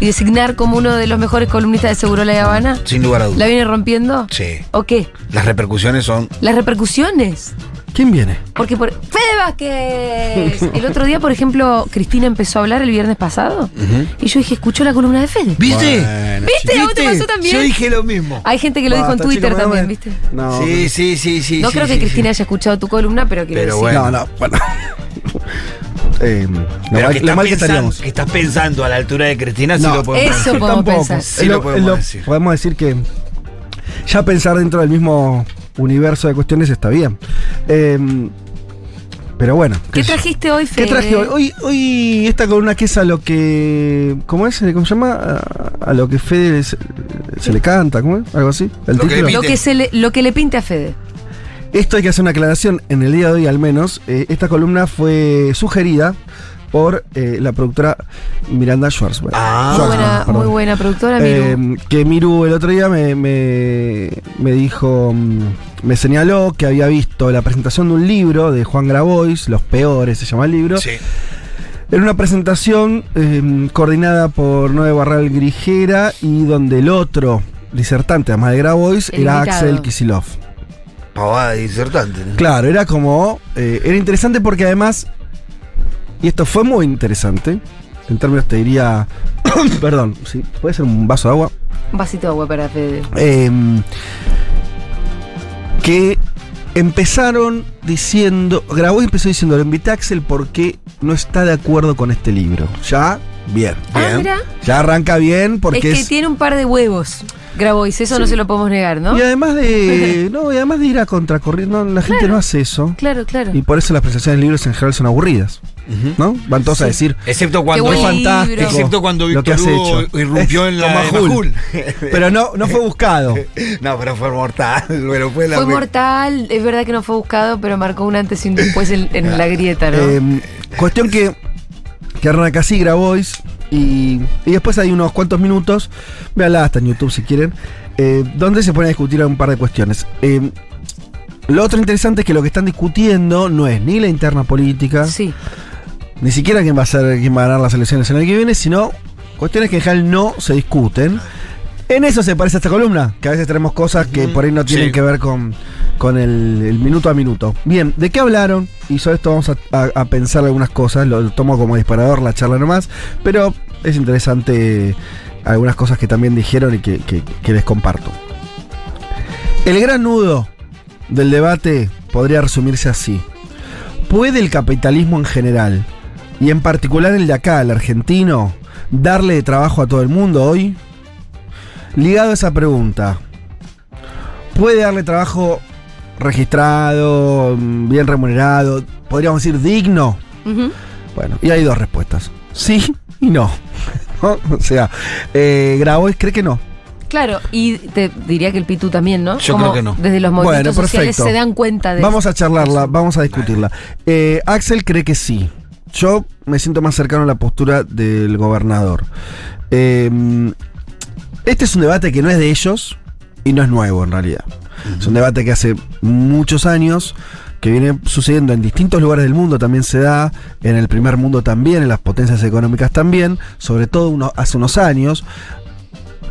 y designar como uno de los mejores columnistas de Seguro La Habana. Sin lugar a ¿La dudas. viene rompiendo? Sí. ¿O qué? Las repercusiones son. Las repercusiones. ¿Quién viene? Porque por. ¡Fede Vázquez! El otro día, por ejemplo, Cristina empezó a hablar el viernes pasado. Y yo dije, escuchó la columna de Fede. ¿Viste? Bueno, ¿Viste? ¿A vos te pasó también? Yo dije lo mismo. Hay gente que lo dijo en Twitter también, ¿viste? No, Sí, sí, sí, sí. No sí, creo que Cristina sí. haya escuchado tu columna, pero quiero Pero decir. bueno. No, no, bueno. Eh, mal, que, mal que pensando, estaríamos. que estás pensando a la altura de Cristina, sí No, lo podemos eso decir. podemos Tampoco. pensar. Sí Lo- lo podemos lo- decir. podemos decir que ya pensar dentro del mismo universo de cuestiones está bien. Eh, pero bueno. ¿Qué yo. trajiste hoy, Fede? ¿Qué traje hoy? hoy? Hoy esta columna que es a lo que. ¿Cómo es? ¿Cómo se llama? A, a lo que Fede se, se le canta, ¿cómo es? Algo así. ¿El Lo que título? le Lo que, se le, lo que le pinte a Fede. Esto hay que hacer una aclaración. En el día de hoy, al menos, eh, esta columna fue sugerida por eh, la productora Miranda Schwarzberg. Ah. Muy buena, perdón. muy buena productora, Miru. Eh, que Miru el otro día me, me, me dijo, mm, me señaló que había visto la presentación de un libro de Juan Grabois, Los Peores se llama el libro. Sí. Era una presentación eh, coordinada por Noé Barral Grijera y donde el otro disertante, además de Grabois, El era invitado. Axel Kisilov. Pavada disertante. ¿no? Claro, era como. eh, era interesante porque además. Y esto fue muy interesante. En términos, te diría. perdón, sí, puede ser un vaso de agua. Un vasito de agua para Fede. eh, que empezaron diciendo. Grabó y empezó diciendo: Lo invité a Axel porque no está de acuerdo con este libro. Ya, bien. Ah, bien. mira. Ya arranca bien porque es que es. tiene un par de huevos. Grabois, eso no se lo podemos negar, ¿no? Y además de. no, y además de ir a contracorriente. No, la gente no hace eso. Claro, claro. Y por eso las presentaciones de libros en general son aburridas. ¿No? Van todos a decir. Excepto cuando. buen fantástico. Excepto cuando Lo que Víctor Hugo hecho. irrumpió Es en la Majul. Majul. Pero no, no fue buscado. no, pero fue mortal. Pero fue la Fue mortal, es verdad que no fue buscado, pero marcó un antes y un después en, en la grieta, ¿no? Eh, cuestión que, que arranca así Grabois. Y, y después hay unos cuantos minutos, véanla hasta en YouTube si quieren, eh, donde se pone a discutir un par de cuestiones. Eh, lo otro interesante es que lo que están discutiendo no es ni la interna política, sí. ni siquiera quién va a ser quién va a ganar las elecciones en el que viene, sino cuestiones que en general no se discuten. En eso se parece a esta columna, que a veces tenemos cosas que por ahí no tienen Sí. que ver con, con el, el minuto a minuto. Bien, ¿de qué hablaron? Y sobre esto vamos a, a- a pensar algunas cosas, lo, lo tomo como disparador la charla nomás, pero es interesante algunas cosas que también dijeron y que, que- que les comparto. El gran nudo del debate podría resumirse así. ¿Puede el capitalismo en general, y en particular el de acá, el argentino, darle trabajo a todo el mundo hoy? Ligado a esa pregunta, ¿puede darle trabajo registrado, bien remunerado, podríamos decir digno? Bueno, y hay dos respuestas. Sí y no. ¿No? O sea, eh, Grabois cree que no. Claro, y te diría que el Pitu también, ¿no? Yo creo que no. Desde los movimientos Bueno, sociales se dan cuenta de Vamos eso. a charlarla, vamos a discutirla. Eh, Axel cree que sí. Yo me siento más cercano a la postura del gobernador. Eh, este es un debate que no es de ellos y no es nuevo en realidad. Es un debate que hace muchos años, que viene sucediendo en distintos lugares del mundo, también se da, en el primer mundo también, en las potencias económicas también, sobre todo uno- hace unos años,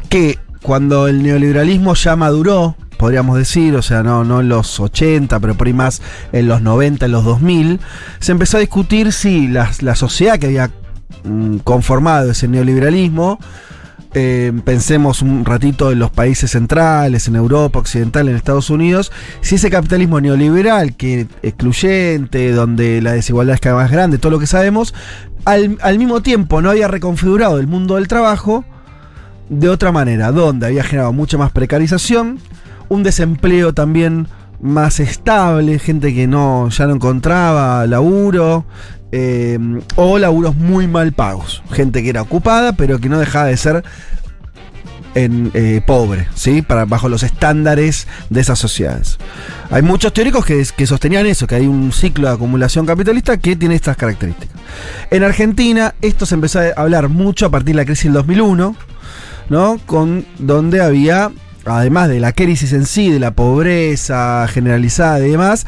que cuando el neoliberalismo ya maduró, podríamos decir, o sea, no, en los 80, pero por ahí más en los 90, en los 2000, se empezó a discutir si la, la sociedad que había mm, conformado ese neoliberalismo, eh, pensemos un ratito en los países centrales, en Europa Occidental, en Estados Unidos, si ese capitalismo neoliberal, que excluyente, donde la desigualdad es cada vez más grande, todo lo que sabemos, al, al mismo tiempo no había reconfigurado el mundo del trabajo de otra manera, donde había generado mucha más precarización, un desempleo también más estable, gente que no ya no encontraba laburo, eh, o laburos muy mal pagos, gente que era ocupada pero que no dejaba de ser en eh, pobre, ¿sí? Para, bajo los estándares de esas sociedades. Hay muchos teóricos que, que sostenían eso, que hay un ciclo de acumulación capitalista que tiene estas características. En Argentina, esto se empezó a hablar mucho a partir de la crisis del 2001, ¿no? Con, donde había, además de la crisis en sí, de la pobreza generalizada y demás,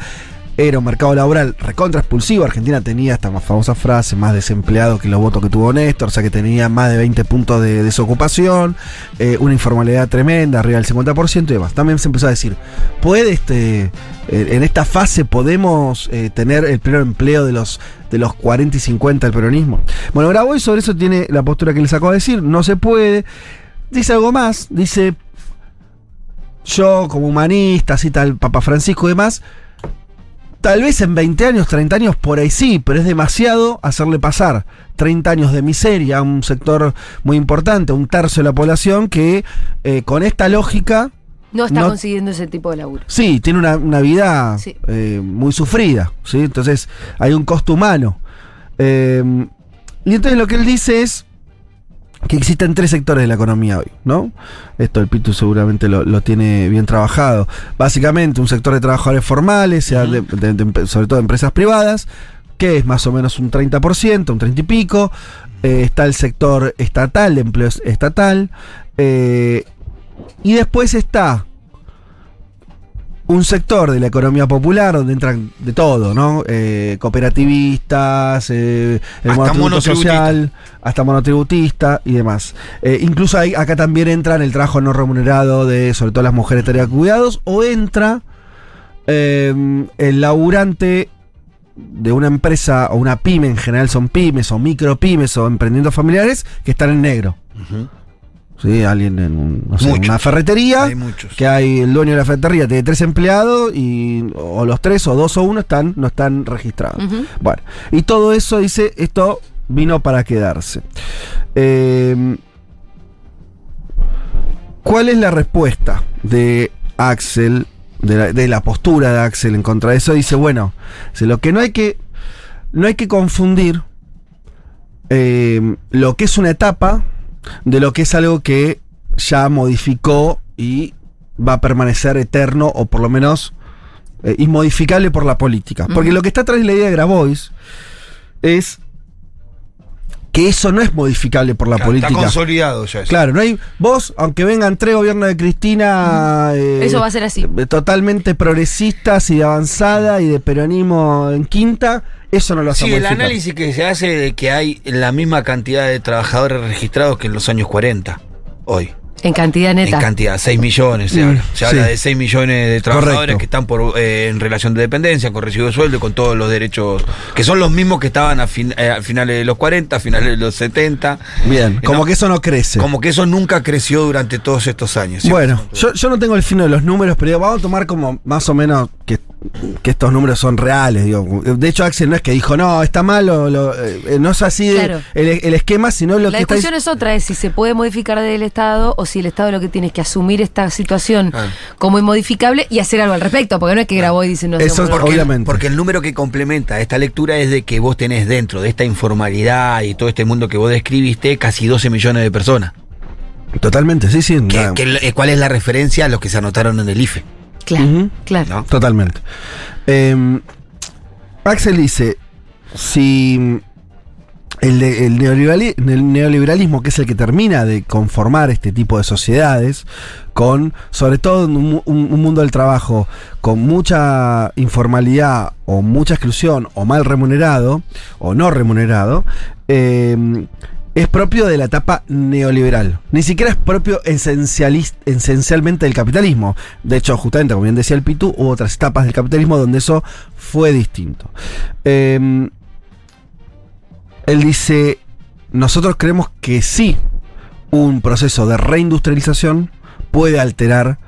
era un mercado laboral recontra expulsivo. Argentina tenía esta más famosa frase, más desempleado que los votos que tuvo Néstor, o sea que tenía más de 20 puntos de desocupación, eh, una informalidad tremenda, arriba del 50% y demás. También se empezó a decir, ¿puede este, en esta fase podemos eh, tener el pleno empleo de los, de los 40 y 50 del peronismo? Bueno, Graboy sobre eso tiene la postura que les acabo de decir, no se puede. Dice algo más, dice, yo como humanista, así tal, Papa Francisco y demás, Tal vez en 20 años, 30 años, por ahí sí, pero es demasiado hacerle pasar 30 años de miseria a un sector muy importante, un tercio de la población, que eh, con esta lógica... No está consiguiendo ese tipo de laburo. Sí, tiene una, vida Sí. eh, muy sufrida, ¿sí? Entonces hay un costo humano. Eh, y entonces lo que él dice es que existen tres sectores de la economía hoy, ¿no? Esto el Pitu seguramente lo, lo tiene bien trabajado. Básicamente un sector de trabajadores formales, sea de- de- de- sobre todo de empresas privadas, que es más o menos un 30%, un 30 y pico. Eh, está el sector estatal, de empleo estatal. eh, y después está un sector de la economía popular donde entran de todo, ¿no? Eh, cooperativistas, eh, el Hasta social, hasta monotributista y demás. Eh, incluso hay, acá también entra en el trabajo no remunerado de sobre todo las mujeres de tarea de cuidados o entra el laburante de una empresa o una pyme, en general son pymes o micro pymes o emprendimientos familiares que están en negro. ¿Sí? Alguien en un- no sé, Muchos. una ferretería Hay muchos. que hay el dueño de la ferretería tiene tres empleados y o los tres o dos o uno están no están registrados. Bueno, y todo eso dice esto vino para quedarse. Eh, ¿Cuál es la respuesta de Axel, de la, de la postura de Axel en contra de eso? Dice, bueno, dice, lo que no hay que, no hay que confundir eh, lo que es una etapa de lo que es algo que ya modificó y va a permanecer eterno o por lo menos eh, inmodificable por la política. Porque lo que está atrás de la idea de Grabois es que eso no es modificable por la Claro, política. Está consolidado ya eso. Claro, no hay. Vos, aunque vengan tres gobiernos de Cristina. eh, Eso va a ser así. eh, Totalmente progresistas y de avanzada y de peronismo en quinta, eso no lo hace Sí, el análisis que se hace de que hay la misma cantidad de trabajadores registrados que en los años 40, hoy. En cantidad neta. En cantidad, 6 millones se Mm, habla. Se habla de 6 millones de trabajadores Correcto. que están por, eh, en relación de dependencia, con recibo de sueldo y con todos los derechos, que son los mismos que estaban a, fin- eh, a finales de los 40, a finales de los 70. Bien, Eh, como no, que eso no crece. Como que eso nunca creció durante todos estos años. Bueno, yo, yo no tengo el fino de los números, pero vamos a tomar como más o menos que, que estos números son reales. Digo. De hecho, Axel no es que dijo, no, está mal, o lo- eh, no es así Claro. el, el esquema, sino lo La que está discusión es otra, es si se puede modificar del Estado o si el Estado lo que tiene es que asumir esta situación Claro. como inmodificable y hacer algo al respecto, porque no es que grabó y dice no Eso. Porque, Obviamente. porque el número que complementa esta lectura es de que vos tenés dentro de esta informalidad y todo este mundo que vos describiste casi 12 millones de personas. Totalmente, sí, sí. Que- eh, ¿Cuál es la referencia a los que se anotaron en el IFE? Claro, claro. ¿no? Totalmente. Eh, Axel dice, si el, de- el neoliberali- el neoliberalismo, que es el que termina de conformar este tipo de sociedades, con, sobre todo en un, un- un mundo del trabajo, con mucha informalidad o mucha exclusión o mal remunerado o no remunerado, eh, es propio de la etapa neoliberal. Ni siquiera es propio esencialmente del capitalismo. De hecho, justamente, como bien decía el Pitu, hubo otras etapas del capitalismo donde eso fue distinto. Eh, él dice, nosotros creemos que sí, un proceso de reindustrialización puede alterar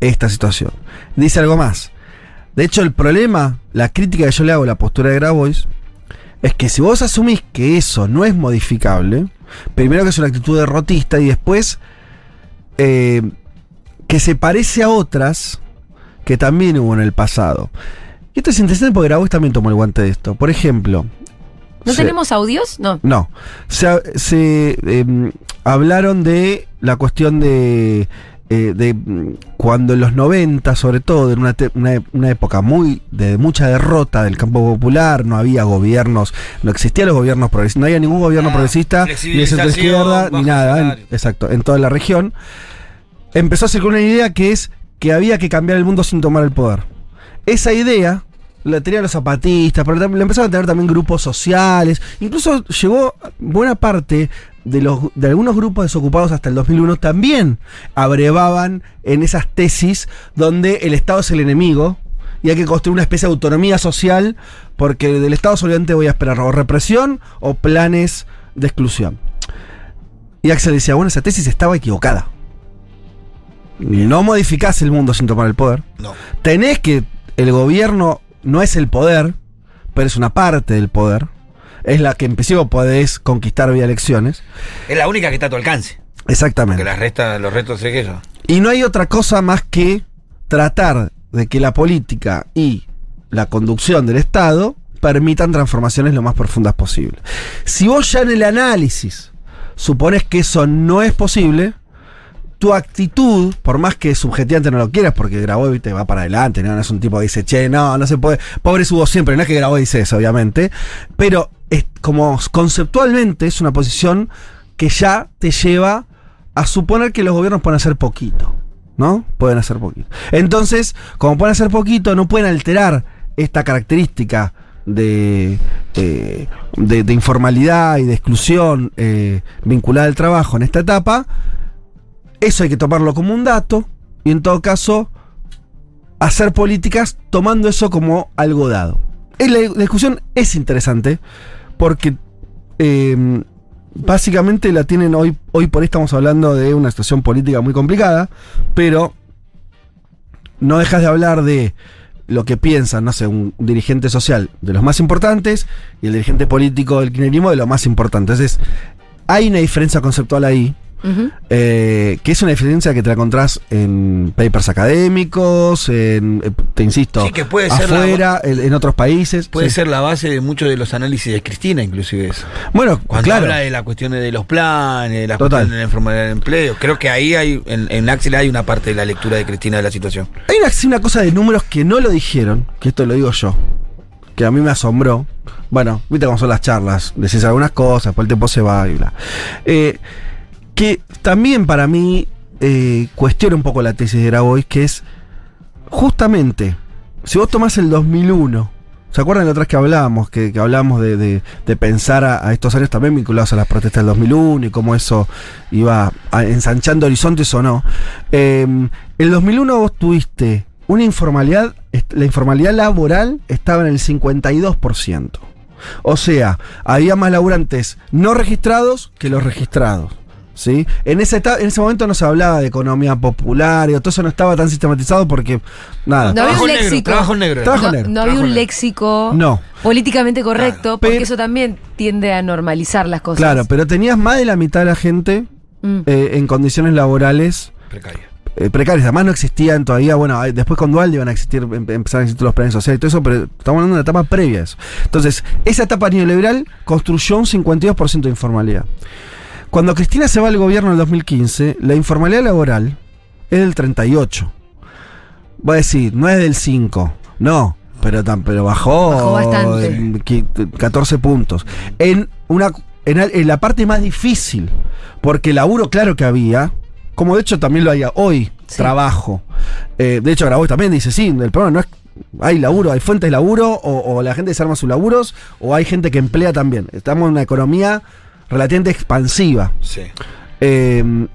esta situación. Dice algo más. De hecho, el problema, la crítica que yo le hago a la postura de Grabois, es que si vos asumís que eso no es modificable, primero que es una actitud derrotista y después eh, que se parece a otras que también hubo en el pasado. Y esto es interesante porque Grabois también tomó el guante de esto. Por ejemplo, ¿No tenemos audios? No. No. Se, se, em, hablaron de la cuestión de. Eh, de mm, cuando en los 90, sobre todo, en una, una, una época muy de mucha derrota del campo popular, no había gobiernos, no existían los gobiernos progresistas, no había ningún gobierno Ah, progresista, ni de centro izquierda, ni nada, en- exacto, en toda la región. Empezó a circular una idea que es que había que cambiar el mundo sin tomar el poder. Esa idea la tenían los zapatistas, pero la empezaron a tener también grupos sociales. Incluso llegó buena parte de, los, de algunos grupos desocupados hasta el 2001 también abrevaban en esas tesis donde el Estado es el enemigo y hay que construir una especie de autonomía social porque del Estado solamente voy a esperar o represión o planes de exclusión. Y Axel decía, bueno, esa tesis estaba equivocada. No modificás el mundo sin tomar el poder No. tenés que el gobierno no es el poder, pero es una parte del poder. Es la que en principio podés conquistar vía elecciones. Es la única que está a tu alcance. Exactamente. las restas, los retos es que eso. Y no hay otra cosa más que tratar de que la política y la conducción del Estado permitan transformaciones lo más profundas posible. Si vos ya en el análisis supones que eso no es posible, tu actitud, por más que subjetivamente no lo quieras, porque Grabois te va para adelante, ¿no? No es un tipo que dice, che, no, no se puede. Pobre subo siempre, no es que Grabois dice eso, obviamente. Pero es como conceptualmente es una posición que ya te lleva a suponer que los gobiernos pueden hacer poquito. ¿No? Pueden hacer poquito. Entonces, como pueden hacer poquito, no pueden alterar esta característica de, eh, de, informalidad y de exclusión eh, vinculada al trabajo en esta etapa. Eso hay que tomarlo como un dato y en todo caso hacer políticas tomando eso como algo dado. La discusión es interesante porque eh, básicamente la tienen hoy, hoy por hoy estamos hablando de una situación política muy complicada, pero no dejas de hablar de lo que piensa, no sé, un dirigente social de los más importantes y el dirigente político del kirchnerismo de lo más importante. Entonces, hay una diferencia conceptual ahí Eh, que es una diferencia que te la encontrás en papers académicos, en, eh, te insisto, Sí, que puede ser la- afuera, en, en otros países. Puede Sí. ser la base de muchos de los análisis de Cristina, inclusive eso. Bueno, Cuando claro. habla de las cuestiones de los planes, de la Total. cuestión de la informalidad del empleo, creo que ahí hay, en, en Axel hay una parte de la lectura de Cristina de la situación. Hay una cosa de números que no lo dijeron, que esto lo digo yo, que a mí me asombró. Bueno, viste cómo son las charlas, decís algunas cosas, después el tiempo se va y bla. Eh, que también para mí eh, cuestiona un poco la tesis de Grabois, que es justamente, si vos tomás el 2001, ¿se acuerdan de otras que hablábamos? Que, que hablábamos de, de- de pensar a, estos años también vinculados a las protestas del 2001 y cómo eso iba ensanchando horizontes o no. Eh, el 2001 vos tuviste una informalidad, la informalidad laboral estaba en el 52%. O sea, había más laburantes no registrados que los registrados. ¿Sí? En, ese en ese momento no se hablaba de economía popular y todo eso no estaba tan sistematizado porque nada. No había Trabajo un negro, léxico. trabajo negro. Trabajo no, negro. no había un negro. léxico No. políticamente correcto, porque Pero- eso también tiende a normalizar las cosas. Claro, pero tenías más de la mitad de la gente Mm. eh, en condiciones laborales Precaria. eh, precarias. Además no existían todavía, bueno, después con Dual iban a existir, em- empezaron a existir los planes sociales y todo eso, pero estamos hablando de una etapa previa a eso. Entonces, esa etapa neoliberal construyó un 52% de informalidad. Cuando Cristina se va al gobierno en el 2015, la informalidad laboral es del 38. Voy a decir, no es del 5, no, pero, tan- pero bajó, Bajó bastante. en qui- 14 puntos. En, una, en, la parte más difícil, porque laburo claro que había, como de hecho también lo hay hoy, Sí. trabajo. Eh, de hecho, Grabois también dice, sí, el problema no es... Hay laburo, hay fuentes de laburo, o, o la gente se arma sus laburos, o hay gente que emplea también. Estamos en una economía relativamente expansiva. Sí. Eh,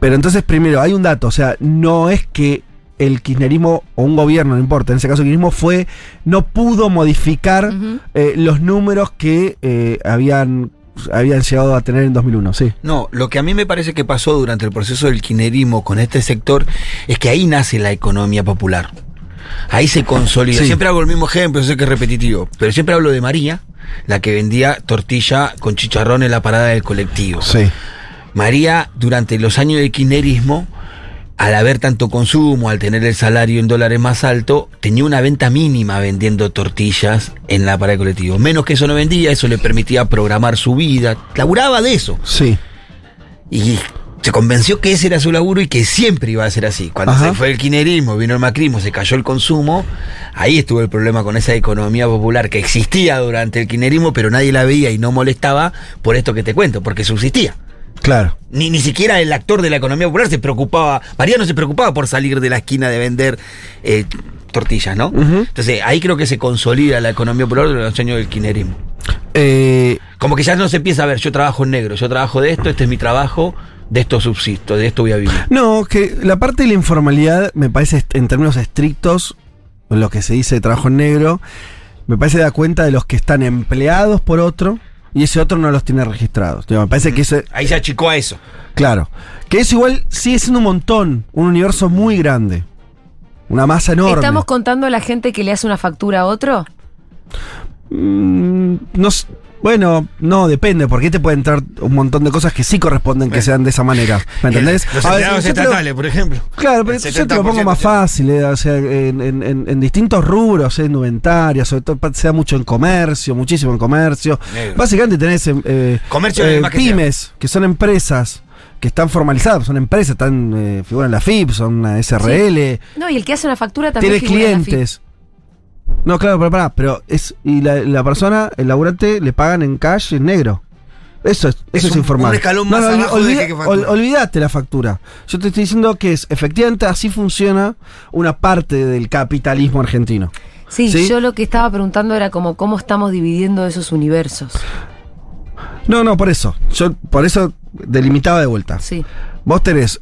pero entonces, primero, hay un dato, o sea, no es que el kirchnerismo o un gobierno, no importa, en ese caso el kirchnerismo fue, no pudo modificar eh, los números que eh, habían, habían llegado a tener en 2001, sí. No, lo que a mí me parece que pasó durante el proceso del kirchnerismo con este sector es que ahí nace la economía popular. Ahí se consolida. Sí. Siempre hago el mismo ejemplo, sé que es repetitivo, pero siempre hablo de María, la que vendía tortilla con chicharrón en la parada del colectivo. Sí. María, durante los años del kirchnerismo, al haber tanto consumo, al tener el salario en dólares más alto, tenía una venta mínima vendiendo tortillas en la parada de colectivo. Menos que eso no vendía, eso le permitía programar su vida. Laburaba de eso. Sí. Y se convenció que ese era su laburo y que siempre iba a ser así. Cuando Ajá. se fue el kinerismo, vino el macrismo, se cayó el consumo, ahí estuvo el problema con esa economía popular que existía durante el kinerismo, pero nadie la veía y no molestaba por esto que te cuento, porque subsistía. Claro. Ni, ni siquiera el actor de la economía popular se preocupaba, Mariano se preocupaba por salir de la esquina de vender eh, tortillas, ¿no? Entonces ahí creo que se consolida la economía popular durante los años del kinerismo. Eh, Como que ya no se empieza a ver, yo trabajo en negro, yo trabajo de esto, este es mi trabajo, de esto subsisto, de esto voy a vivir. no, que la parte de la informalidad, me parece, en términos estrictos, lo que se dice de trabajo en negro, me parece da cuenta de los que están empleados por otro y ese otro no los tiene registrados. Me parece que ese, Ahí se achicó a eso. claro, que eso igual sigue siendo un montón, un universo muy grande, una masa enorme. ¿Estamos contando a la gente que le hace una factura a otro? Mm, no bueno, no, depende, porque ahí te puede entrar un montón de cosas que sí corresponden que sean de esa manera. ¿Me entendés? Los A ver, lo- estatales, por ejemplo. Claro, pero yo te lo pongo 70% más fácil, eh, o sea, en, en- en- en distintos rubros, en indumentaria, sobre todo se da mucho en comercio, muchísimo en comercio. Negro. Básicamente tenés eh, eh, Comercio eh, que pymes, que son empresas que están formalizadas, son empresas, están, eh, figuran en la FIP, son una SRL, No, y el que hace una factura también tienes clientes. No, claro, pero pará, pero es. Y la, la persona, el laburante, le pagan en cash en negro. Eso es, eso Es un- informal. un escalón más abajo de que- que factura. olvídate la factura. Yo te estoy diciendo que es, efectivamente, así funciona una parte del capitalismo argentino. Sí, ¿Sí? yo lo que estaba preguntando era como cómo estamos dividiendo esos universos. No, no, por eso. Yo por eso delimitaba de vuelta. Sí. Vos tenés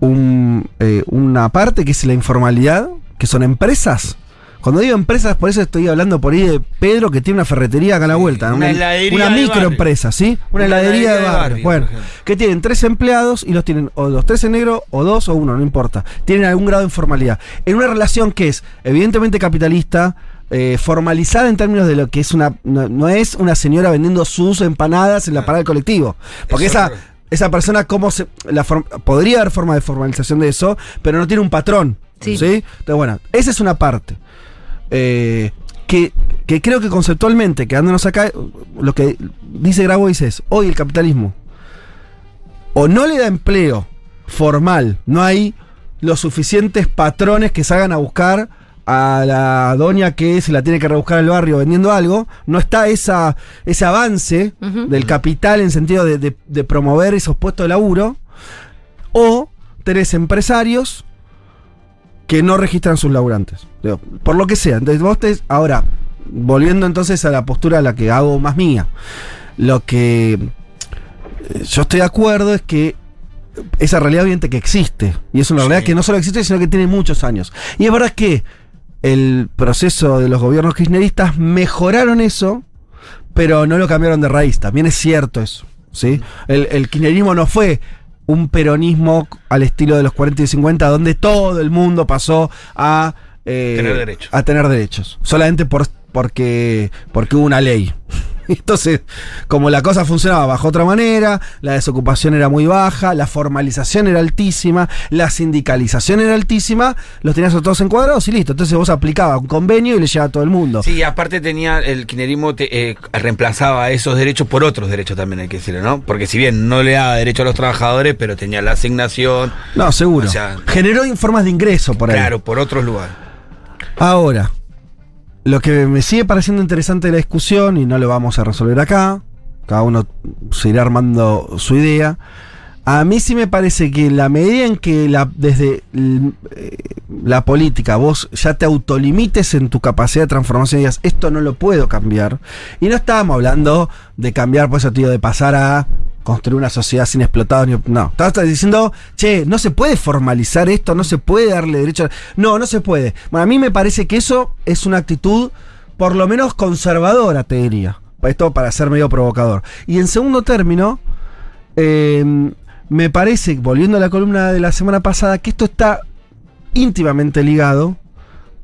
un, eh, una parte que es la informalidad, que son empresas. Cuando digo empresas, por eso estoy hablando por ahí de Pedro que tiene una ferretería acá a la vuelta. una heladería Una de microempresa, ¿sí? Una, Una heladería, heladería de de barrio. bueno, que tienen tres empleados y los tienen o los tres en negro, o dos, o uno, no importa. Tienen algún grado de informalidad. En una relación que es evidentemente capitalista, eh, formalizada en términos de lo que es una. No, no es una señora vendiendo sus empanadas en la parada del colectivo. Porque Eso esa. Esa persona, ¿cómo se.? La form- podría haber forma de formalización de eso, pero no tiene un patrón. Sí. ¿sí? Entonces, bueno, esa es una parte. Eh, que, que creo que conceptualmente, quedándonos acá, lo que dice Grabois es: hoy el capitalismo o no le da empleo formal, no hay los suficientes patrones que salgan a buscar a la doña que se la tiene que rebuscar al barrio vendiendo algo, no está esa, ese avance del capital en sentido de, de- de promover esos puestos de laburo, o tenés empresarios que no registran sus laburantes. Digo, por lo que sea. Entonces vos te- ahora, volviendo entonces a la postura a la que hago más mía, lo que eh, yo estoy de acuerdo es que esa realidad evidente que existe. Y es una Sí. realidad que no solo existe, sino que tiene muchos años. Y es verdad que el proceso de los gobiernos kirchneristas mejoraron eso, pero no lo cambiaron de raíz. También es cierto eso. ¿sí? El, el kirchnerismo no fue un peronismo al estilo de los 40 y 50, donde todo el mundo pasó a eh, Tener derechos. A tener derechos. Solamente por, porque, porque hubo una ley. Entonces, como la cosa funcionaba bajo otra manera, la desocupación era muy baja, la formalización era altísima, la sindicalización era altísima, los tenías todos encuadrados y listo. Entonces vos aplicabas un convenio y le llegaba a todo el mundo. Sí, aparte tenía el kirchnerismo te- eh, reemplazaba esos derechos por otros derechos también hay que decirlo, ¿no? Porque si bien no le daba derecho a los trabajadores, pero tenía la asignación, No, seguro. O sea, Generó formas de ingreso por ahí. claro, por otros lugares. Ahora, lo que me sigue pareciendo interesante de la discusión, y no lo vamos a resolver acá, cada uno se irá armando su idea. A mí sí me parece que la medida en que la, desde eh, la política vos ya te autolimites en tu capacidad de transformación y digas, esto no lo puedo cambiar. Y no estábamos hablando de cambiar, por eso tío, de pasar a construir una sociedad sin explotados. ni- No, estabas diciendo, che, no se puede formalizar esto, no se puede darle derecho. a-". No, no se puede. Bueno, a mí me parece que eso es una actitud por lo menos conservadora, te diría. Esto para ser medio provocador. Y en segundo término, eh, me parece, volviendo a la columna de la semana pasada, que esto está íntimamente ligado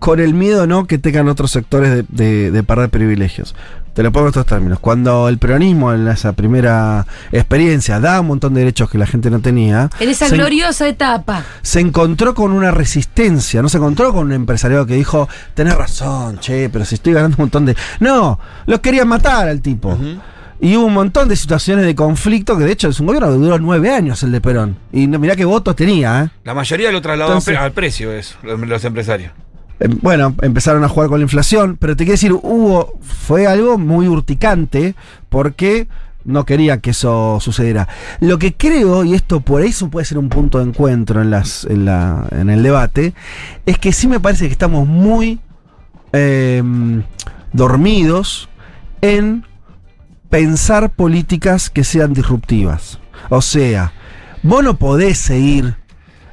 con el miedo no que tengan otros sectores de, de- de perder privilegios. Te lo pongo en estos términos. Cuando el peronismo en esa primera experiencia da un montón de derechos que la gente no tenía, En esa gloriosa etapa. se encontró con una resistencia, no se encontró con un empresario que dijo, tenés razón, che, pero si estoy ganando un montón de... No, lo querían matar al tipo. Y hubo un montón de situaciones de conflicto que de hecho es un gobierno que duró nueve años el de Perón. Y mirá qué votos tenía, ¿eh? La mayoría lo trasladaban Entonces- al precio, eso, los, los empresarios. Eh, Bueno, empezaron a jugar con la inflación, pero te quiero decir, hubo, fue algo muy urticante porque no quería que eso sucediera. Lo que creo, y esto por eso puede ser un punto de encuentro en, en, la, en el debate, es que sí me parece que estamos muy eh, dormidos en pensar políticas que sean disruptivas. O sea, vos no podés seguir.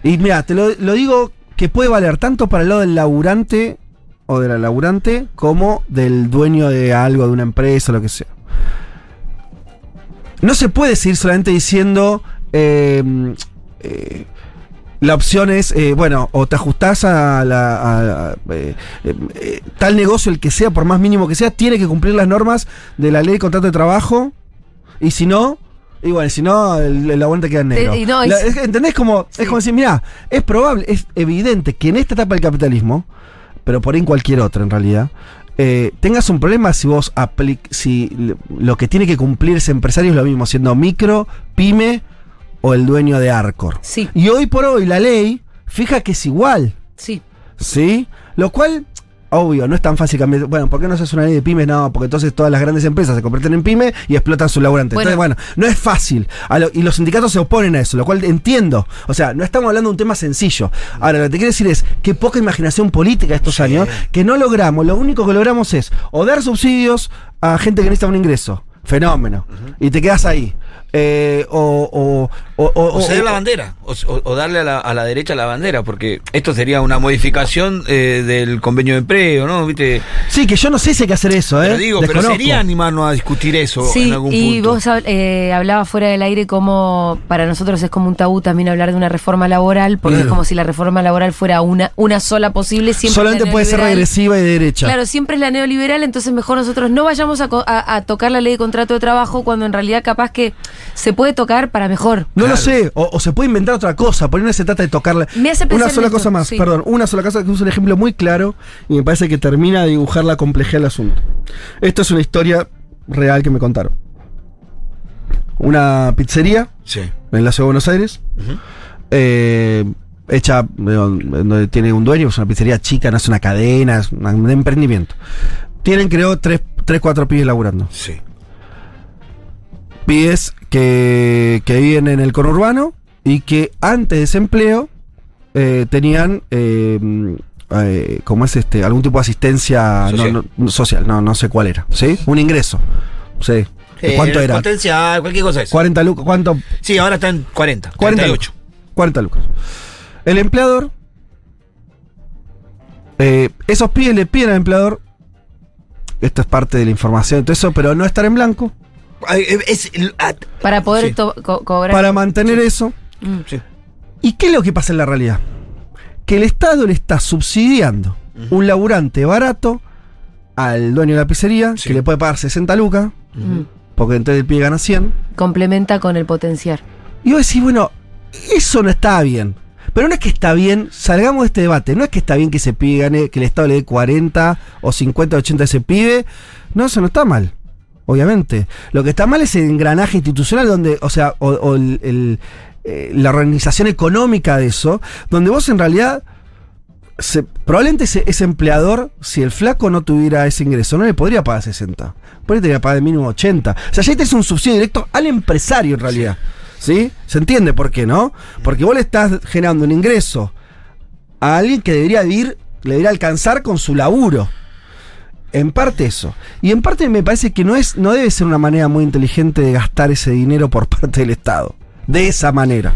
Y mira, te lo, lo digo que puede valer tanto para el lado del laburante o de la laburante como del dueño de algo, de una empresa, lo que sea. No se puede seguir solamente diciendo. eh, eh, la opción es, eh, bueno, o te ajustás a, la, a- eh, eh, tal negocio, el que sea, por más mínimo que sea, tiene que cumplir las normas de la ley de contrato de trabajo. Y si no, y bueno, si no, el, el aguante queda en negro. Eh, y no, y La- si- es que, ¿Entendés? Como, Sí. Es como decir, mira, es probable, es evidente que en esta etapa del capitalismo, pero por ahí en cualquier otra en realidad, eh, tengas un problema si vos apli- si lo que tiene que cumplir ese empresario es lo mismo, siendo micro, pyme o el dueño de Arcor. Sí, Y hoy por hoy la ley fija que es igual, sí. ¿sí? Lo cual, obvio, no es tan fácil cambiar. Bueno, ¿por qué no se hace una ley de pymes? No, porque entonces todas las grandes empresas se convierten en pyme y explotan sus laburantes. Bueno. Entonces, bueno, no es fácil. A lo- y los sindicatos se oponen a eso, lo cual entiendo. O sea, no estamos hablando de un tema sencillo. Ahora, lo que te quiero decir es que poca imaginación política estos años, que no logramos, lo único que logramos es o dar subsidios a gente que necesita un ingreso. Fenómeno. Y te quedas ahí. Eh, o, o, o, o- O ceder o- la bandera, o, o- o darle a la, a la derecha la bandera, porque esto sería una modificación eh, del convenio de empleo, ¿no? ¿Viste? Sí, que yo no sé si hay que hacer eso, ¿eh? Pero digo, pero sería animarnos a discutir eso Sí, en algún y punto. vos hab- eh, hablabas fuera del aire como para nosotros es como un tabú también hablar de una reforma laboral, porque es Claro. como si la reforma laboral fuera una, una sola posible. Siempre Solamente la puede ser regresiva y de derecha. Claro, siempre es la neoliberal, entonces mejor nosotros no vayamos a, co- a- a tocar la ley de contrato de trabajo cuando en realidad capaz que se puede tocar para mejor. No lo sé, o, o se puede inventar otra cosa, por ahí no se trata de tocarla. Me hace pensar una sola esto, cosa más, sí. perdón, una sola cosa que es un ejemplo muy claro y me parece que termina de dibujar la complejidad del asunto. Esto es una historia real que me contaron. Una pizzería Sí. en la ciudad de Buenos Aires, eh, hecha, eh, donde tiene un dueño, es una pizzería chica, no es una cadena, es una- un emprendimiento. Tienen, creo, tres, tres cuatro pibes laburando. Sí. Pibes que, que viven en el conurbano y que antes de ese empleo eh, tenían, eh, eh, ¿cómo es este? Algún tipo de asistencia Social. No, no, social, no, no sé cuál era, ¿sí? Un ingreso, ¿sí? ¿De ¿Cuánto Eh, era? Potencial, cualquier cosa eso. 40 lucas, ¿cuánto? Sí, ahora está en 40. 40 48. lucas. 40 lucas. El empleador, eh, esos pibes le piden al empleador, esto es parte de la información, todo eso, pero no estar en blanco, eh, es- el- ah, Para poder Sí. co- cobrar. para mantener eso. Mm. sí. ¿Y qué es lo que pasa en la realidad? Que el Estado le está subsidiando un laburante barato al dueño de la pizzería, Sí. que le puede pagar 60 lucas, Mm. porque entonces el pie gana 100. Complementa con el potenciar. Y vos decís, bueno, eso no está bien. Pero no es que está bien, salgamos de este debate, no es que está bien que ese pibe gane, que el Estado le dé 40 o 50 o 80 a ese pibe. No, eso no está mal, obviamente. Lo que está mal es el engranaje institucional donde, o sea, o, o el- el, eh, la organización económica de eso, donde vos en realidad, se- probablemente ese, ese empleador, si el flaco no tuviera ese ingreso, no le podría pagar 60. Por ahí tendría que pagar de mínimo 80. O sea, ya este es un subsidio directo al empresario en realidad. ¿Sí? ¿Se entiende por qué, no? Porque vos le estás generando un ingreso a alguien que debería vivir, le debería alcanzar con su laburo. En parte eso. Y en parte me parece que no es, no debe ser una manera muy inteligente de gastar ese dinero por parte del Estado. De esa manera.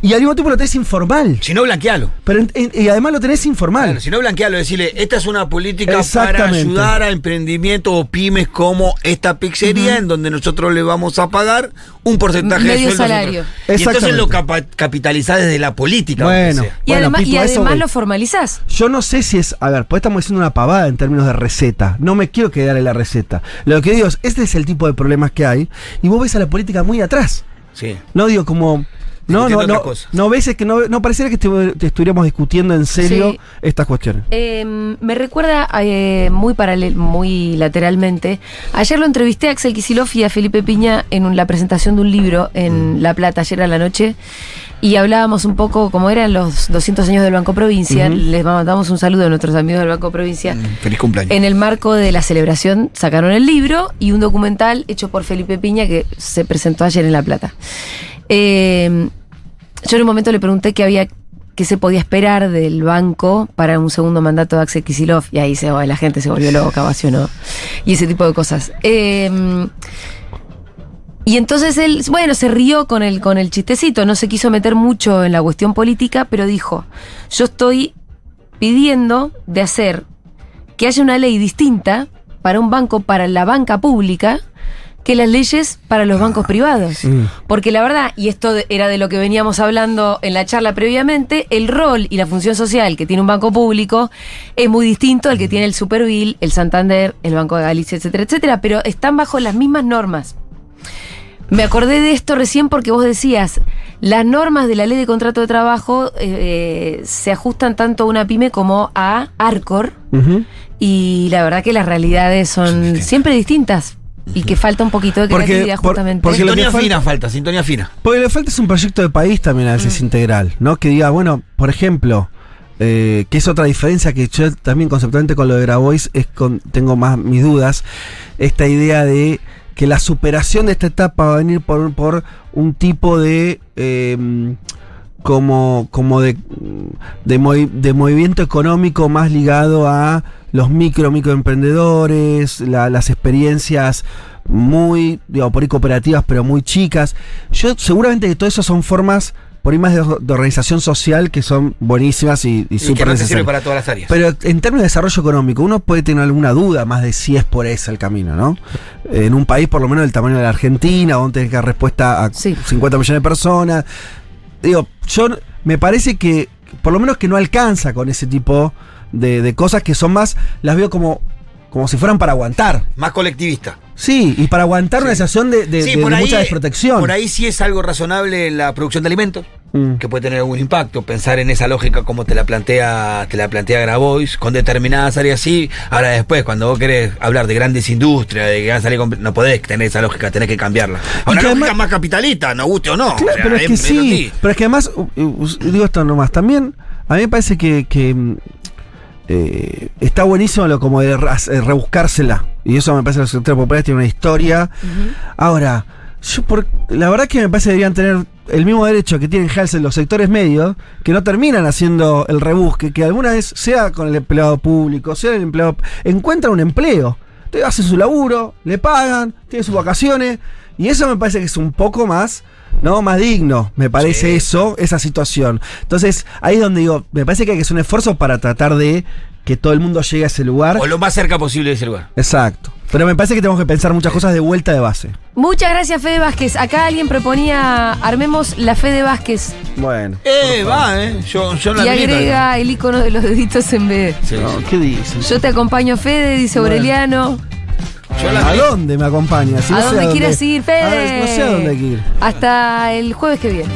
Y al mismo tiempo lo tenés informal. Si no, blanquealo. Pero en- en- y además lo tenés informal. Claro, si no, blanquealo, decirle, esta es una política para ayudar a emprendimiento o pymes como esta pizzería, en donde nosotros le vamos a pagar un porcentaje Medio de sueldo. salario. Y entonces lo capa- capitalizás desde la política. Bueno. Y Bueno, además, y voy. lo formalizás. Yo no sé si es. A ver, pues estamos diciendo una pavada en términos de receta. No me quiero quedar en la receta. Lo que digo es, este es el tipo de problemas que hay. Y vos ves a la política muy atrás. Sí. No digo como. No, no, no. No ves es que no, no pareciera que estu- te estuviéramos discutiendo en serio Sí. estas cuestiones. Eh, me recuerda eh, muy paralel, muy lateralmente. Ayer lo entrevisté a Axel Kicillof y a Felipe Piña en un- la presentación de un libro en La Plata, ayer a la noche. Y hablábamos un poco como eran los 200 años del Banco Provincia. Les mandamos un saludo a nuestros amigos del Banco Provincia. Mm, Feliz cumpleaños. En el marco de la celebración sacaron el libro y un documental hecho por Felipe Piña que se presentó ayer en La Plata. Eh, yo en un momento le pregunté qué había, qué se podía esperar del banco para un segundo mandato de Axel Kicillof y ahí se, la gente se volvió loca, ovacionó y ese tipo de cosas. Eh, y entonces él, bueno, se rió con el, con el chistecito, no se quiso meter mucho en la cuestión política, pero dijo, yo estoy pidiendo de hacer que haya una ley distinta para un banco, para la banca pública, que las leyes para los bancos privados. Mm. Porque la verdad, y esto era de lo que veníamos hablando en la charla previamente, el rol y la función social que tiene un banco público es muy distinto al que tiene el Supervil, el Santander, el Banco de Galicia, etcétera, etcétera, pero están bajo las mismas normas. Me acordé de esto recién porque vos decías, las normas de la ley de contrato de trabajo eh, se ajustan tanto a una pyme como a Arcor y la verdad que las realidades son siempre distintas y que falta un poquito de Porque- creatividad por- justamente. porque lo sintonía que falta- fina falta, sintonía fina. Porque le falta es un proyecto de país también a veces integral, ¿no? Que diga, bueno, por ejemplo, eh, que es otra diferencia que yo también conceptualmente con lo de Grabois es con, tengo más mis dudas, esta idea de que la superación de esta etapa va a venir por, por un tipo de eh, como, como de, de movimiento económico más ligado a los micro, microemprendedores, la- las experiencias muy, digo, por ahí cooperativas, pero muy chicas. Yo seguramente que todo eso son formas, por ahí más de, de organización social, que son buenísimas y, y súper no necesarias. para todas las áreas. Pero en términos de desarrollo económico, uno puede tener alguna duda más de si es por ese el camino, ¿no? En un país por lo menos del tamaño de la Argentina, donde tenés que dar respuesta a Sí. 50 millones de personas. Digo, yo me parece que por lo menos que no alcanza con ese tipo de, de cosas que son más, las veo como, como si fueran para aguantar. Más colectivista. Sí, y para aguantar una situación de, de- Sí, de por ahí, mucha desprotección. Por ahí sí es algo razonable la producción de alimentos. Mm. que puede tener algún impacto, pensar en esa lógica como te la plantea, te la plantea Grabois, con determinadas áreas sí, ahora después, cuando vos querés hablar de grandes industrias, de que van a salir con- no podés tener esa lógica, tenés que cambiarla. A una lógica además- más capitalista, no guste o no. Claro, o sea, pero es que sí, pero es que además, digo esto nomás, también a mí me parece que, que, eh, está buenísimo lo como de eh, rebuscársela. Y eso me parece que los sectores populares tienen una historia. Ahora, yo por, la verdad que me parece que deberían tener el mismo derecho que tienen Halsey los sectores medios, que no terminan haciendo el rebusque, que alguna vez sea con el empleado público, sea el empleado, encuentra un empleo. Entonces hace su laburo, le pagan, tiene sus vacaciones, y eso me parece que es un poco más, ¿no? Más digno, me parece Sí. eso, esa situación. Entonces, ahí es donde digo, me parece que hay que hacer un esfuerzo para tratar de que todo el mundo llegue a ese lugar. O lo más cerca posible de ese lugar. Exacto. Pero me parece que tenemos que pensar muchas cosas de vuelta de base. Muchas gracias, Fede Vázquez. Acá alguien proponía, armemos la Fede Vázquez Bueno. Eh, va, eh. Yo, yo la y admito. agrega el icono de los deditos en B. Sí, No, sí. ¿Qué dicen? Yo te acompaño, Fede, dice Bueno. Aureliano. ¿A dónde me acompañas? Si ¿A no dónde quieres ir, Fede? No sé a dónde hay que ir. Hasta el jueves que viene.